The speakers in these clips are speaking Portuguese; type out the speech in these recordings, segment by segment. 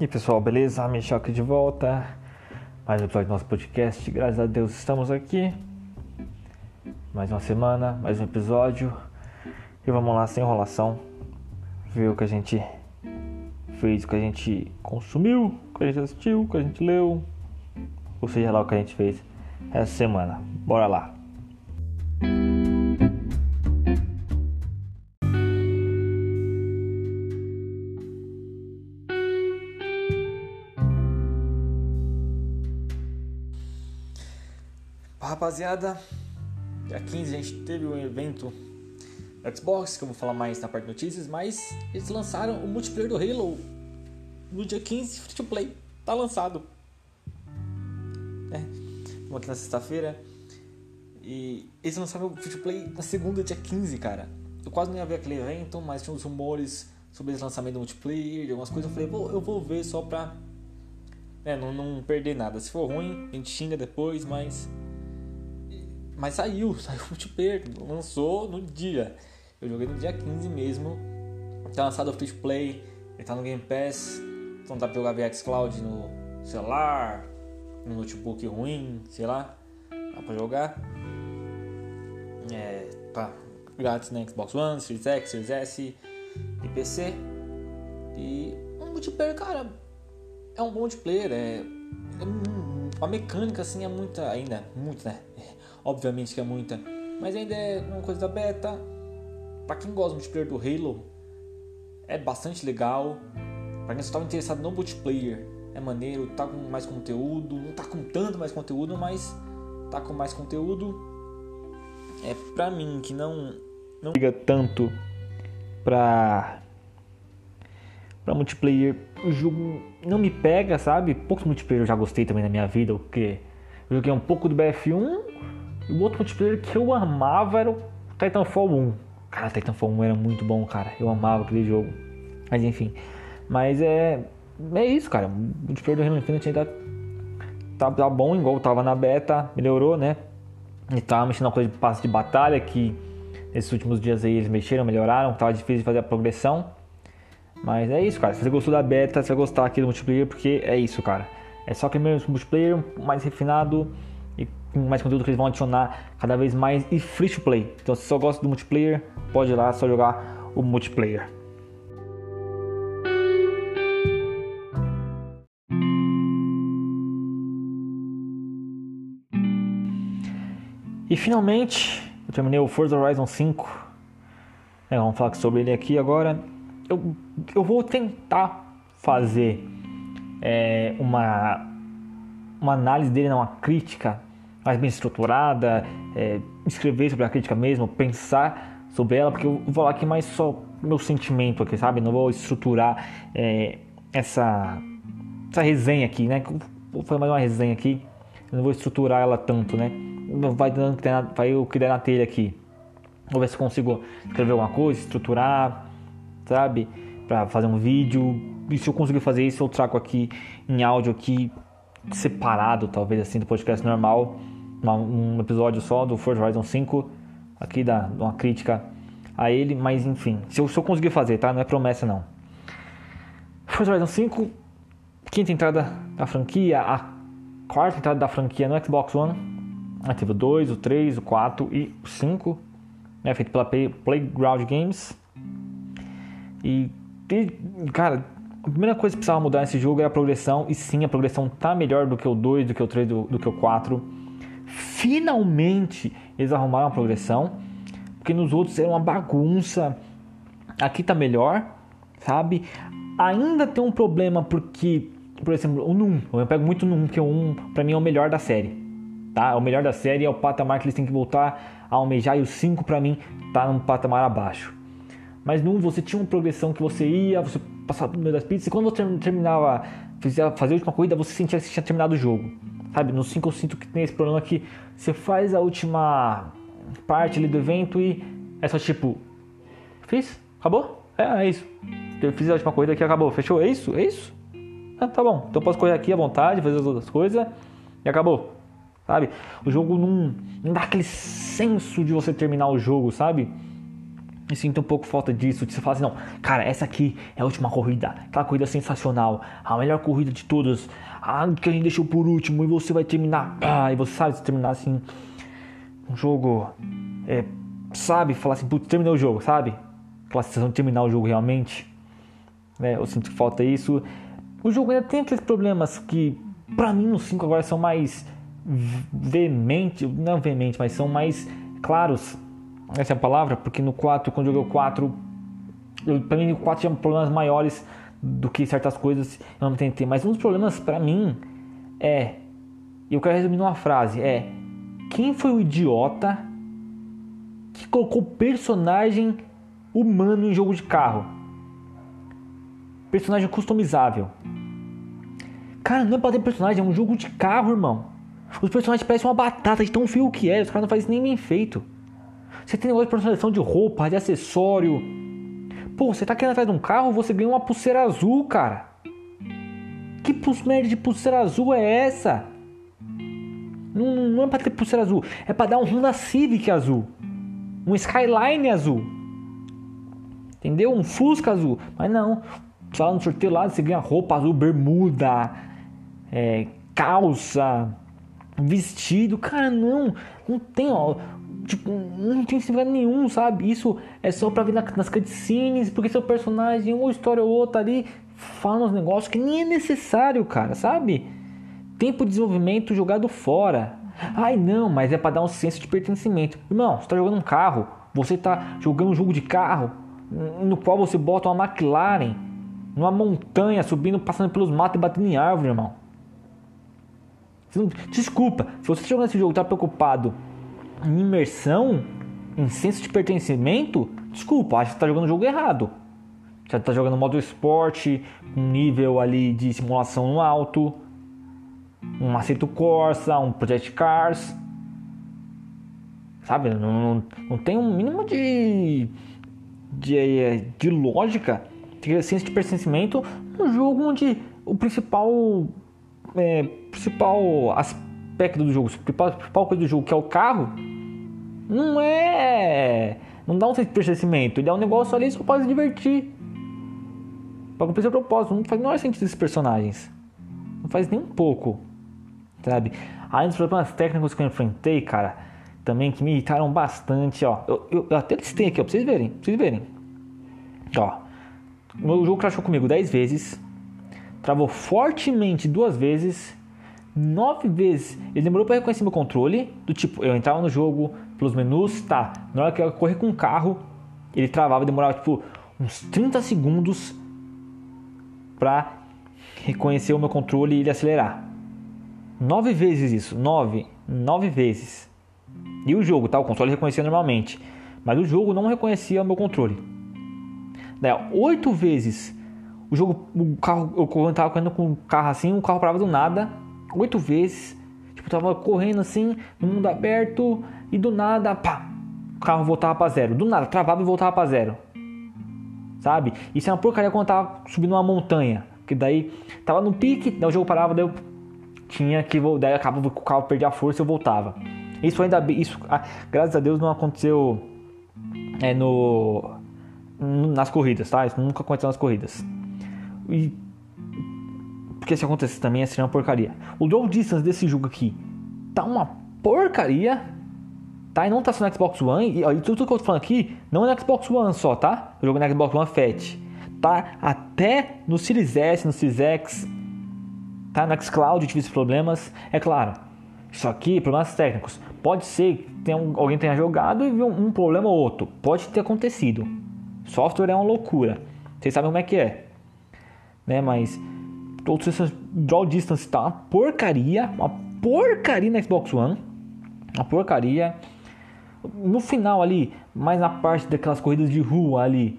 E pessoal, beleza? Michel aqui de volta. Mais um episódio do nosso podcast. Graças a Deus estamos aqui. Mais uma semana, mais um episódio. E vamos lá, sem enrolação. Ver o que a gente fez, o que a gente consumiu, o que a gente assistiu, o que a gente leu. Ou seja lá o que a gente fez essa semana. Bora lá. Rapaziada, dia 15 a gente teve um evento do Xbox, que eu vou falar mais na parte de notícias, mas eles lançaram o multiplayer do Halo no dia 15, free to play, tá lançado. É, vamos aqui na sexta-feira. E eles lançaram o free to play na segunda, dia 15, cara. Eu quase não ia ver aquele evento, mas tinha uns rumores sobre esse lançamento do multiplayer, de algumas coisas. Eu falei, pô, eu vou ver só pra é, não, não perder nada. Se for ruim, a gente xinga depois, mas mas saiu, saiu multiplayer, lançou no dia. Eu joguei no dia 15 mesmo. Tá lançado o Free to Play, ele tá no Game Pass. Então dá pra jogar via Xcloud no celular, no notebook ruim, sei lá. Dá pra jogar. É, tá grátis na Xbox One, Series X, Series S e PC. E um multiplayer, cara, é um bom multiplayer. É, é a mecânica assim é muita ainda, muito, né? obviamente que é muita, mas ainda é uma coisa da beta. Para quem gosta do multiplayer do Halo, é bastante legal. Para quem estava interessado no multiplayer, é maneiro, tá com mais conteúdo, não tá com tanto mais conteúdo, mas tá com mais conteúdo. É pra mim que não não liga tanto pra para multiplayer, o jogo não me pega, sabe? Poucos multiplayer eu já gostei também na minha vida, porque eu joguei um pouco do BF1 e o outro multiplayer que eu amava era o Titanfall 1. Cara, Titanfall 1 era muito bom, cara. Eu amava aquele jogo. Mas enfim. Mas é. É isso, cara. O multiplayer do Halo Infinite ainda tá, tá bom, igual tava na beta. Melhorou, né? E tava mexendo na coisa de passe de batalha que nesses últimos dias aí eles mexeram, melhoraram. Tava difícil de fazer a progressão. Mas é isso, cara. Se você gostou da beta, você vai gostar aqui do multiplayer, porque é isso, cara. É só que mesmo multiplayer mais refinado mais conteúdo que eles vão adicionar cada vez mais e free to play. Então se só gosta do multiplayer, pode ir lá só jogar o multiplayer. E finalmente, eu terminei o Forza Horizon 5. É, vamos falar sobre ele aqui agora. Eu, eu vou tentar fazer é, uma, uma análise dele, uma crítica mais bem estruturada, é, escrever sobre a crítica mesmo, pensar sobre ela, porque eu vou falar aqui mais só meu sentimento aqui, sabe? Não vou estruturar é, essa, essa resenha aqui, né? Vou fazer mais uma resenha aqui, não vou estruturar ela tanto, né? Vai dando vai o que der na telha aqui. Vou ver se consigo escrever alguma coisa, estruturar, sabe? Para fazer um vídeo. E se eu conseguir fazer isso, eu trago aqui em áudio aqui separado, talvez assim, do podcast normal uma, um episódio só do Forza Horizon 5, aqui da uma crítica a ele, mas enfim, se eu, se eu conseguir fazer, tá? Não é promessa não. Forza Horizon 5, quinta entrada da franquia, a quarta entrada da franquia no Xbox One. Aí teve o 2, o 3, o 4 e o 5, né, feito pela Playground Games. E, e, cara, a primeira coisa que precisava mudar nesse jogo era a progressão, e sim, a progressão tá melhor do que o 2, do que o 3, do, do que o 4 Finalmente eles arrumaram a progressão, porque nos outros era uma bagunça. Aqui tá melhor, sabe? Ainda tem um problema porque, por exemplo, o Num, eu pego muito Num, porque o 1 para mim é o melhor da série. Tá? O melhor da série é o patamar que eles têm que voltar a almejar e o 5 para mim tá num patamar abaixo. Mas 1 você tinha uma progressão que você ia, você passava no meio das pistas e quando você terminava, fazia, fazia a última corrida, você sentia que você tinha terminado o jogo. Sabe, no 5 eu sinto que tem esse problema que você faz a última parte ali do evento e é só tipo, fiz? Acabou? É, é isso. Eu fiz a última corrida aqui, acabou. Fechou? É isso? É isso? Ah, tá bom. Então eu posso correr aqui à vontade, fazer as outras coisas e acabou. Sabe? O jogo não, não dá aquele senso de você terminar o jogo, sabe? e sinto um pouco falta disso. De você falar assim, não, cara, essa aqui é a última corrida. Aquela corrida sensacional. A melhor corrida de todas. A que a gente deixou por último. E você vai terminar. Ah, e você sabe se terminar assim. Um jogo. É, sabe? Falar assim, putz, terminou o jogo, sabe? Aquela sensação de terminar o jogo realmente. Né? Eu sinto que falta isso. O jogo ainda tem aqueles problemas que, pra mim, no 5 agora são mais veemente, não veemente, mas são mais claros essa é a palavra, porque no 4, quando eu joguei o 4, eu, pra mim o 4 tinha problemas maiores do que certas coisas eu não tentei. Mas um dos problemas para mim é, eu quero resumir numa frase, é quem foi o idiota que colocou personagem humano em jogo de carro? Personagem customizável. Cara, não é pra ter personagem, é um jogo de carro, irmão. Os personagens parecem uma batata de tão feio que é, os caras não fazem nem bem feito. Você tem negócio de personalização de roupa, de acessório. Pô, você tá querendo atrás de um carro, você ganha uma pulseira azul, cara. Que merda de pulseira azul é essa? Não, não é pra ter pulseira azul, é pra dar um Honda Civic azul. Um Skyline azul. Entendeu? Um Fusca azul. Mas não. Você lá no sorteio lá, você ganha roupa azul, bermuda, é, calça, vestido. Cara, não. Não tem, ó. Tipo, não tem significado nenhum, sabe? Isso é só pra ver nas cutscenes, porque seu personagem, uma história ou outra ali, fala uns negócios que nem é necessário, cara, sabe? Tempo de desenvolvimento jogado fora. Ai não, mas é para dar um senso de pertencimento. Irmão, você tá jogando um carro, você tá jogando um jogo de carro, no qual você bota uma McLaren numa montanha, subindo, passando pelos matos e batendo em árvore, irmão. Desculpa, se você tá jogando esse jogo tá preocupado em imersão, em senso de pertencimento, desculpa, acho que você tá jogando o jogo errado. Você tá jogando modo esporte, um nível ali de simulação no alto, um Aceto Corsa, um Project Cars. Sabe? Não, não, não tem um mínimo de, de, de lógica, de senso de pertencimento no jogo onde o principal, é, principal aspecto do jogo, a principal, principal coisa do jogo, que é o carro, não é. Não dá um pertencimento. Ele é um negócio ali só para se divertir. Para cumprir seu propósito. Não faz o menor sentido esses personagens. Não faz nem um pouco. Sabe? Além dos problemas técnicos que eu enfrentei, cara, também que me irritaram bastante, ó. Eu, eu, eu até listei aqui, ó, pra vocês verem. Pra vocês verem. Ó. O jogo crashou comigo 10 vezes. Travou fortemente duas vezes nove vezes. Ele demorou para reconhecer meu controle, do tipo, eu entrava no jogo pelos menus, tá. Na hora que eu correr com o carro, ele travava, demorava tipo uns 30 segundos para reconhecer o meu controle e ele acelerar. Nove vezes isso, nove, nove vezes. E o jogo, tá? O controle reconhecia normalmente, mas o jogo não reconhecia o meu controle. Daí, oito vezes o jogo, o carro, eu tava correndo com o carro assim, o carro parava do nada oito vezes. Tipo, tava correndo assim, no mundo aberto, e do nada, pá, o carro voltava para zero. Do nada, travava e voltava para zero. Sabe? Isso é uma porcaria quando tava subindo uma montanha. Que daí tava no pique, daí o jogo parava, daí eu tinha que daí acabava o carro perdia a força e eu voltava. Isso ainda isso, ah, graças a Deus não aconteceu é no nas corridas, tá? Isso nunca aconteceu nas corridas. E porque se acontece também seria uma porcaria. O draw distance desse jogo aqui tá uma porcaria. Tá? E não tá só no Xbox One. E, ó, e tudo que eu tô falando aqui não é no Xbox One só, tá? O jogo é no Xbox One Fat. Tá até no Series S, no Series X. Tá? No Xcloud tive esses problemas. É claro. Isso aqui, problemas técnicos. Pode ser que tenha alguém tenha jogado e viu um, um problema ou outro. Pode ter acontecido. Software é uma loucura. Vocês sabem como é que é. Né? Mas outros Draw Distance tá uma porcaria, uma porcaria na Xbox One, uma porcaria. No final ali, mais na parte daquelas corridas de rua ali,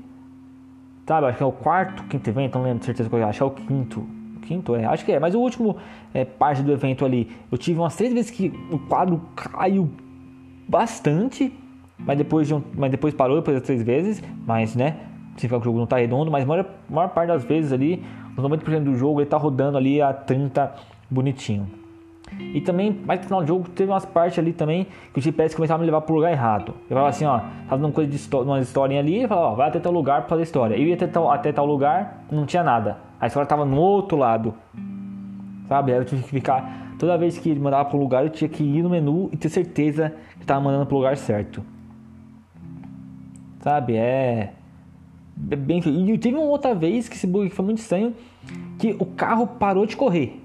sabe? Acho que é o quarto, quinto evento, não lembro de certeza qual é, acho que é o quinto. Quinto é, acho que é, mas o último é, parte do evento ali, eu tive umas três vezes que o quadro caiu bastante, mas depois, de um, mas depois parou depois das três vezes, mas né, significa que o jogo não tá redondo, mas a maior, maior parte das vezes ali nos 90% do jogo ele tá rodando ali a 30 bonitinho. E também, mais no final do jogo, teve umas partes ali também que o GPS começava a me levar pro lugar errado. Eu falava assim, ó, tava dando coisa de uma historinha ali, e falava, ó, vai até tal lugar pra fazer história. Eu ia até tal, até tal lugar, não tinha nada. A história tava no outro lado. Sabe? Aí eu tive que ficar. Toda vez que ele mandava pro lugar, eu tinha que ir no menu e ter certeza que tava mandando pro lugar certo. Sabe? É. Bem, e teve uma outra vez que esse bug foi muito estranho, que o carro parou de correr.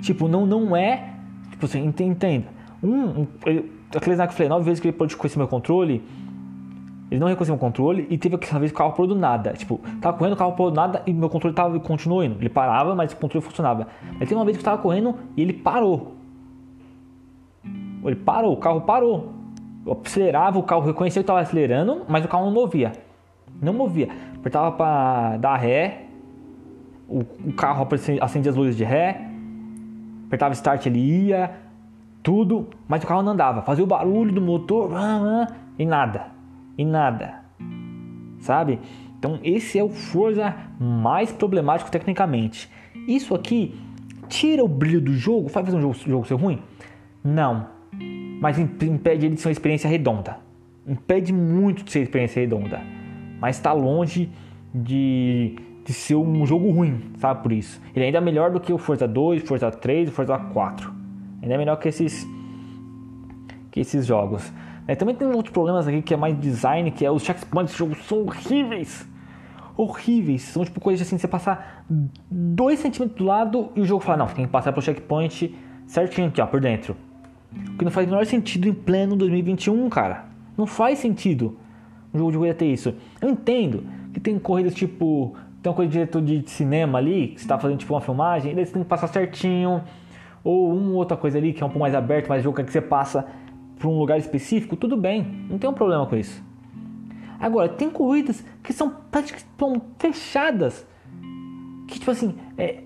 Tipo, não, não é. Tipo, você entenda. Um, um aquele que eu falei, nove vezes que ele pode reconhecer meu controle. Ele não reconheceu meu controle e teve aquela vez que o carro parou do nada. Tipo, tava correndo, o carro parou do nada e meu controle tava, continuou indo. Ele parava, mas o controle funcionava. Aí teve uma vez que eu tava correndo e ele parou. Ele parou, o carro parou. Eu acelerava, o carro reconheceu que estava acelerando, mas o carro não movia. Não movia. Apertava para dar ré, o, o carro acendia as luzes de ré, apertava start, ele ia, tudo, mas o carro não andava. Fazia o barulho do motor e nada. E nada. Sabe? Então esse é o Forza mais problemático tecnicamente. Isso aqui tira o brilho do jogo, faz fazer um jogo, jogo ser ruim? Não. Mas impede ele de ser uma experiência redonda. Impede muito de ser experiência redonda. Mas está longe de de ser um jogo ruim, sabe por isso. Ele ainda é melhor do que o Forza 2, Forza 3 e Forza 4. Ainda é melhor que esses que esses jogos. É, também tem outros problemas aqui que é mais design, que é os checkpoints do jogo são horríveis. Horríveis. São tipo coisas assim, você passar 2 centímetros do lado e o jogo fala, não, tem que passar pro checkpoint certinho aqui, ó, por dentro. O que não faz o menor sentido em pleno 2021, cara. Não faz sentido um jogo de corrida ter isso. Eu entendo que tem corridas tipo tem uma coisa de diretor de cinema ali, que você está fazendo tipo uma filmagem, daí você tem que passar certinho, ou uma outra coisa ali que é um pouco mais aberto, mais jogo que você passa para um lugar específico, tudo bem, não tem um problema com isso. Agora, tem corridas que são praticamente fechadas, que tipo assim, é,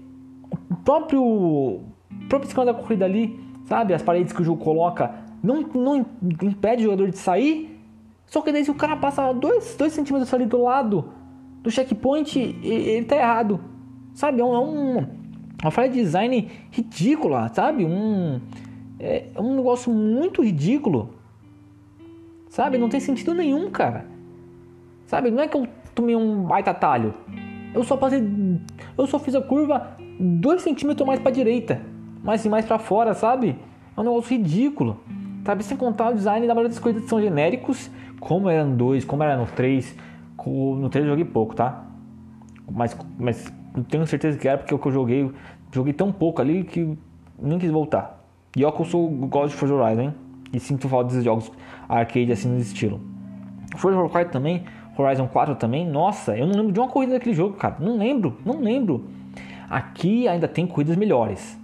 o próprio, próprio esquema da corrida ali, sabe, as paredes que o jogo coloca, não, não impede o jogador de sair, só que daí se o cara passa 2 centímetros ali do lado do checkpoint, ele tá errado. Sabe? É, um, é uma falha de design ridícula, sabe? Um, é, é um negócio muito ridículo. Sabe? Não tem sentido nenhum, cara. Sabe? Não é que eu tomei um baita talho. Eu só passei. Eu só fiz a curva 2 centímetros mais pra direita. Mais e mais para fora, sabe? É um negócio ridículo. Sabe? Sem contar o design da maioria das coisas são genéricos. Como era no 2, como era no 3 no 3 eu joguei pouco, tá? Mas, mas tenho certeza que era porque o que eu joguei, joguei tão pouco ali que nem quis voltar. E ó que eu sou, gosto de Forza Horizon, hein? E sinto falta desses jogos arcade assim nesse estilo. Forza Horizon 4 também, Horizon 4 também, nossa, eu não lembro de uma corrida daquele jogo, cara. Não lembro, não lembro. Aqui ainda tem corridas melhores.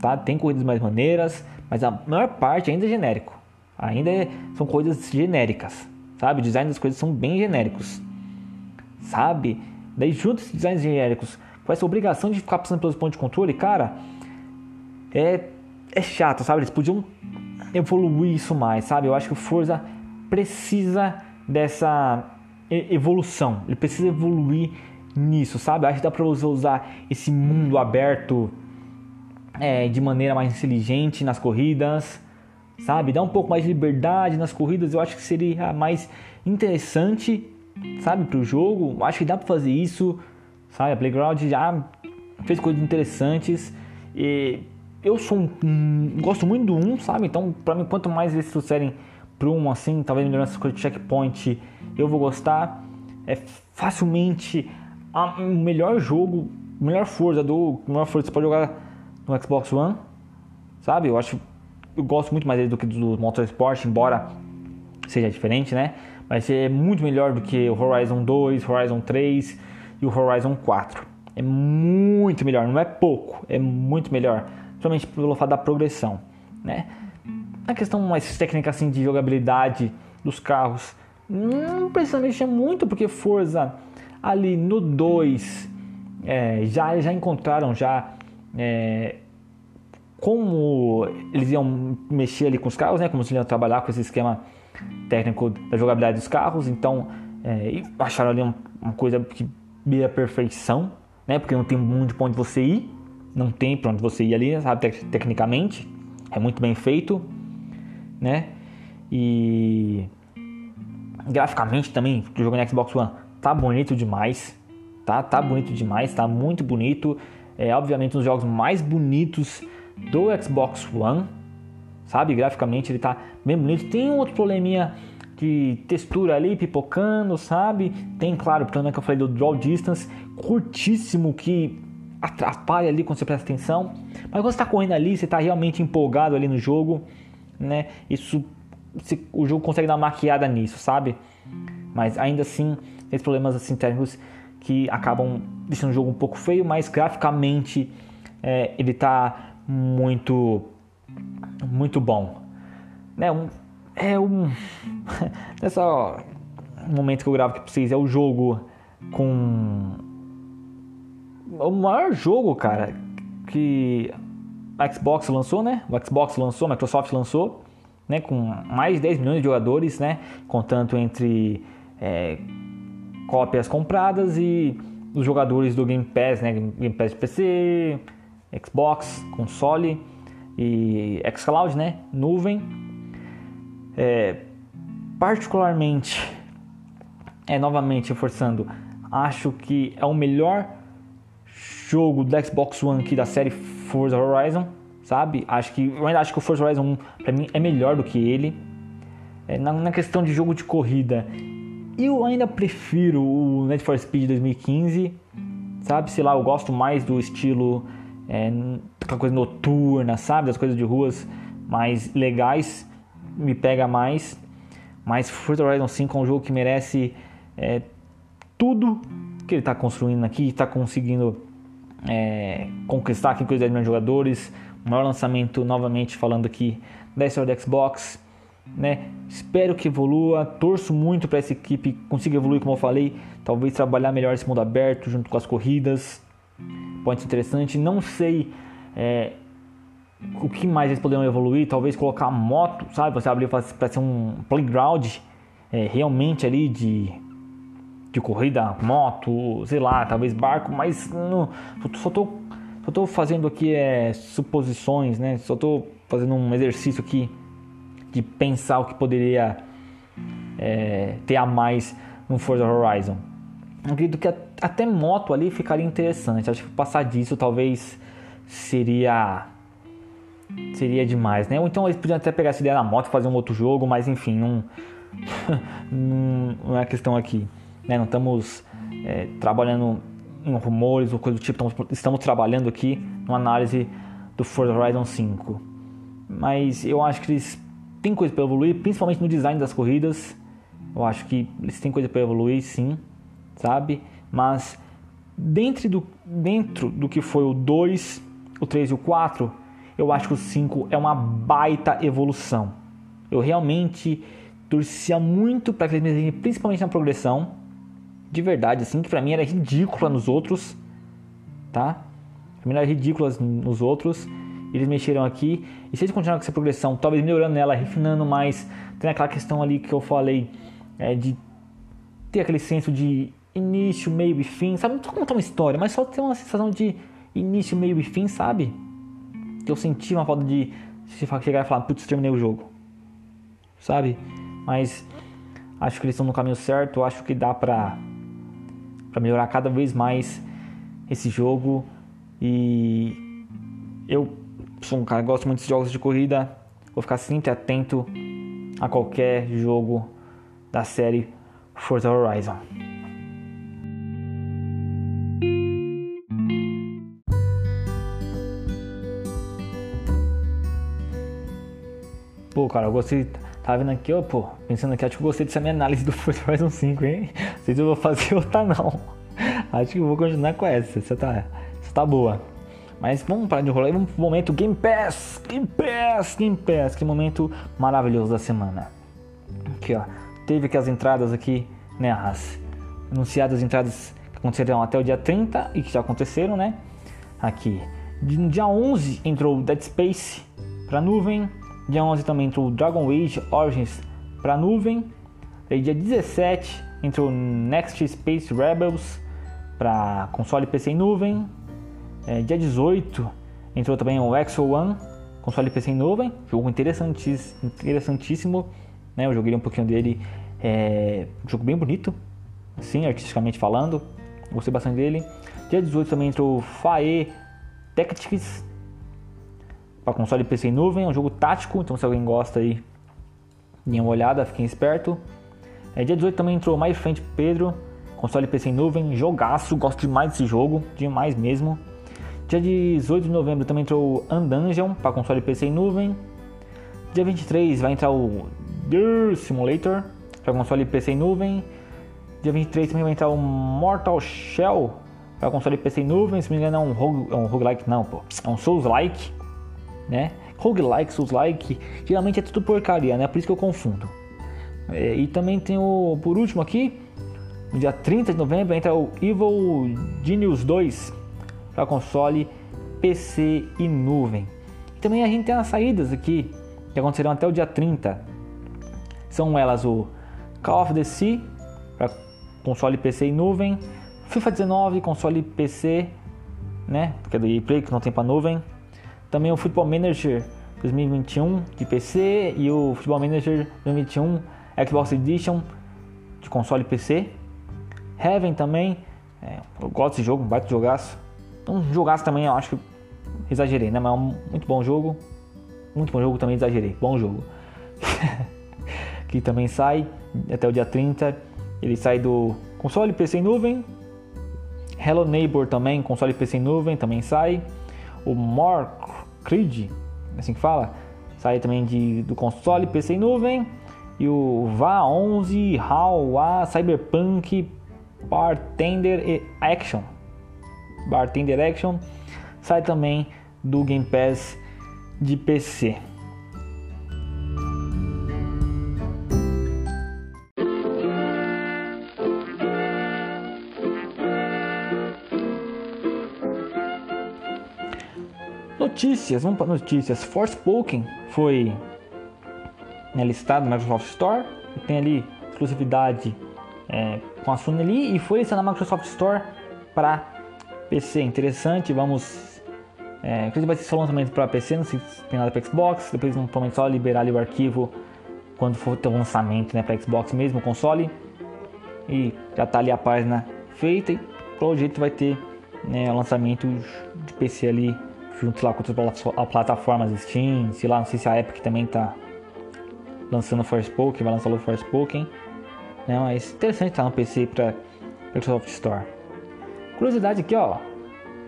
Tá? Tem corridas mais maneiras, mas a maior parte ainda é genérico. Ainda é, são coisas genéricas sabe? Design das coisas são bem genéricos, sabe? Daí junto esses designs genéricos com essa obrigação de ficar passando pelos pontos de controle, cara, é, é chato, sabe? Eles podiam evoluir isso mais, sabe? Eu acho que o Forza precisa dessa evolução, ele precisa evoluir nisso, sabe? Eu acho que dá pra você usar esse mundo aberto é, de maneira mais inteligente nas corridas, sabe? Dar um pouco mais de liberdade nas corridas, eu acho que seria mais interessante, sabe, para o jogo. Acho que dá para fazer isso, sabe? A Playground já fez coisas interessantes e eu sou um, um, gosto muito do 1, sabe? Então, para mim, quanto mais eles trouxerem pro 1 assim, talvez melhorando essas coisas de checkpoint, eu vou gostar. É facilmente o melhor jogo, melhor força do melhor força que você pode jogar no Xbox One, sabe? Eu acho eu gosto muito mais dele do que do Motorsport, embora seja diferente, né? Mas é muito melhor do que o Horizon 2, Horizon 3 e o Horizon 4. É muito melhor, não é pouco, é muito melhor, principalmente pelo fato da progressão, né? A questão mais técnica assim de jogabilidade dos carros, não precisa mexer muito porque Forza ali no 2 é, já já encontraram já é, como eles iam mexer ali com os carros, né? Como eles iam trabalhar com esse esquema técnico da jogabilidade dos carros. Então, é, acharam ali uma, coisa que beira a perfeição, né? Porque não tem muito ponto de você ir, não tem para onde você ir ali, sabe, tecnicamente. É muito bem feito, né? E graficamente também, o jogo no Xbox One tá bonito demais, tá? Tá bonito demais, tá muito bonito. É obviamente um dos jogos mais bonitos do Xbox One, sabe? Graficamente ele tá bem bonito. Tem um outro probleminha de textura ali pipocando, sabe? Tem, claro, o problema que eu falei do draw distance curtíssimo que atrapalha ali quando você presta atenção. Mas quando você está correndo ali, você está realmente empolgado ali no jogo, né? Isso, o jogo consegue dar uma maquiada nisso, sabe? Mas ainda assim, tem problemas assim técnicos que acabam deixando o jogo um pouco feio, mas graficamente é, ele está muito, muito bom. Né? Um, é um. Nessa momento que eu gravo pra vocês, é o jogo com o maior jogo, cara, que a Xbox lançou, né? O Xbox lançou, a Microsoft lançou, né? Com mais de 10 milhões de jogadores, né? Contando entre é, cópias compradas e os jogadores do Game Pass, né? Game Pass de PC, Xbox, console e xCloud, né? Nuvem. É, particularmente, é novamente reforçando, acho que é o melhor jogo do Xbox One aqui da série Forza Horizon, sabe? Acho que eu ainda acho que o Forza Horizon 1 para mim é melhor do que ele. É, na, na, questão de jogo de corrida, eu ainda prefiro o Need for Speed 2015, sabe? Sei lá, eu gosto mais do estilo é, aquela coisa noturna, sabe? Das coisas de ruas mais legais, me pega mais. Mas Forza Horizon 5 é um jogo que merece é, tudo que ele está construindo aqui, está conseguindo é, conquistar aqui com os 10 milhões de jogadores. O maior lançamento, novamente falando aqui, da história do Xbox. Né? Espero que evolua, torço muito para essa equipe consiga evoluir, como eu falei, talvez trabalhar melhor esse mundo aberto junto com as corridas. Pode ser interessante. Não sei é, o que mais eles poderiam evoluir, talvez colocar moto, sabe? Você abrir para ser um playground é, realmente ali de de corrida, moto, sei lá, talvez barco, mas não, só tô, só tô fazendo aqui é, suposições, né? Só tô fazendo um exercício aqui de pensar o que poderia é, ter a mais no Forza Horizon. Acredito que até moto ali ficaria interessante. Acho que passar disso talvez seria seria demais, né? Ou então eles podiam até pegar essa ideia da moto e fazer um outro jogo, mas enfim, não, não é a questão aqui né? não estamos é, trabalhando em rumores ou coisa do tipo, estamos, estamos trabalhando aqui numa análise do Forza Horizon 5. Mas eu acho que eles têm coisa para evoluir, principalmente no design das corridas. Eu acho que eles têm coisa para evoluir, sim, sabe? Mas dentro do, dentro do que foi o 2, o 3 e o 4, eu acho que o 5 é uma baita evolução. Eu realmente torcia muito para que eles me principalmente na progressão de verdade, assim, que pra mim era ridícula nos outros, tá? Pra mim era ridícula nos outros. Eles mexeram aqui. E se eles continuarem com essa progressão, talvez melhorando ela, refinando mais, tem aquela questão ali que eu falei é, de ter aquele senso de início, meio e fim, sabe? Não tô contar uma história, mas só ter uma sensação de início, meio e fim, sabe? Que eu senti uma falta de chegar e falar, putz, terminei o jogo, sabe? Mas acho que eles estão no caminho certo, acho que dá pra para melhorar cada vez mais esse jogo. E eu sou um cara que gosto muito de jogos de corrida, vou ficar sempre atento a qualquer jogo da série Forza Horizon. Cara, eu gostei Tava vendo aqui, ó, pô, pensando aqui, acho que gostei dessa minha análise do Forza Horizon 5, hein? Não sei se eu vou fazer outra não. Acho que eu vou continuar com essa, essa tá, essa tá boa. Mas vamos parar de enrolar e vamos pro momento Game Pass, Game Pass, Game Pass, que momento maravilhoso da semana. Aqui, ó, teve aqui as entradas aqui, né, as anunciadas as entradas que acontecerão até o dia 30 e que já aconteceram, né? Aqui, no dia 11 entrou Dead Space pra nuvem, Dia 11 também entrou Dragon Age Origins para nuvem. Aí dia 17 entrou Next Space Rebels para console PC em nuvem. É, dia 18 entrou também o Exo One, console PC em nuvem, jogo interessantíssimo, né? Eu joguei um pouquinho dele, é jogo bem bonito, assim, artisticamente falando, gostei bastante dele. Dia 18 também entrou Fae Tactics para console PC em nuvem, é um jogo tático, então se alguém gosta aí, dê uma olhada, fiquem esperto. É, dia 18 também entrou My Friend Pedro, console PC em nuvem, jogaço, gosto demais desse jogo, demais mesmo. Dia 18 de novembro também entrou Undungeon para console PC em nuvem. Dia 23 vai entrar o Deer Simulator para console PC em nuvem. Dia 23 também vai entrar o Mortal Shell para console PC em nuvem. Se não me engano é um, rogue, é um roguelike, não, pô. É um Souls-like, né? Roguelike, Souls-like, geralmente é tudo porcaria, né? Por isso que eu confundo. É, e também tem o, por último aqui, no dia 30 de novembro entra o Evil Genius 2 para console, PC e nuvem. E também a gente tem as saídas aqui que acontecerão até o dia 30. São elas o Call of the Sea para console PC e nuvem, FIFA 19 console PC, né, que é do Play que não tem para nuvem. Também o Football Manager 2021 de PC e o Football Manager 2021 Xbox Edition de console PC. Heaven também, é, eu gosto desse jogo, um baita jogaço. Um jogaço também, eu acho que exagerei, né? Mas é um muito bom jogo. Muito bom jogo também, exagerei. Bom jogo. que também sai até o dia 30. Ele sai do console PC em nuvem. Hello Neighbor também, console PC em nuvem, também sai. O More Creed, assim que fala, sai também de, do console PC em nuvem. E o VA 11 HAL Cyberpunk Bartender Action. Bartender Action sai também do Game Pass de PC. Notícias, vamos para notícias. Forspoken foi né, listado na Microsoft Store, tem ali exclusividade é, com a Sony ali e foi listado na Microsoft Store para PC. Interessante, vamos é, inclusive vai ser só lançamento para PC, não sei se tem nada para Xbox. Depois não provavelmente só liberar ali o arquivo quando for ter o lançamento né, para Xbox mesmo, console. E já tá ali a página feita e pelo jeito vai ter né, lançamento de PC ali junto lá com outras plataformas Steam, sei lá, não sei se a Epic também tá lançando Forspoken, vai lançar o Forspoken. Né, mas interessante estar tá no PC para Microsoft Store. Curiosidade aqui, ó,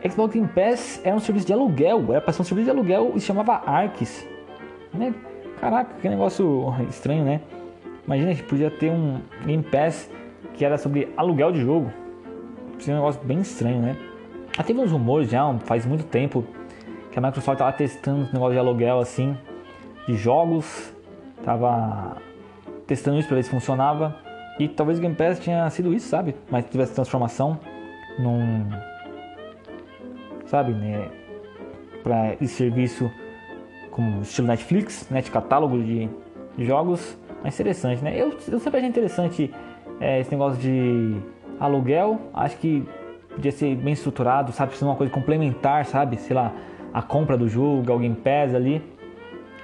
Xbox Game Pass era um serviço de aluguel, era para ser um serviço de aluguel e se chamava Arcs. Né? Caraca, que negócio estranho, né? Imagina que podia ter um Game Pass que era sobre aluguel de jogo. Seria um negócio bem estranho, né? Já teve uns rumores já, faz muito tempo, que a Microsoft estava testando esse negócio de aluguel assim, de jogos, tava testando isso para ver se funcionava. E talvez o Game Pass tinha sido isso, sabe? Mas tivesse transformação num sabe, né, para esse serviço como estilo Netflix, né, de catálogo de, de jogos, mas interessante, né? Eu, eu sempre achei interessante é, esse negócio de aluguel, acho que podia ser bem estruturado, sabe, ser uma coisa complementar, sabe, sei lá, a compra do jogo, alguém pesa ali,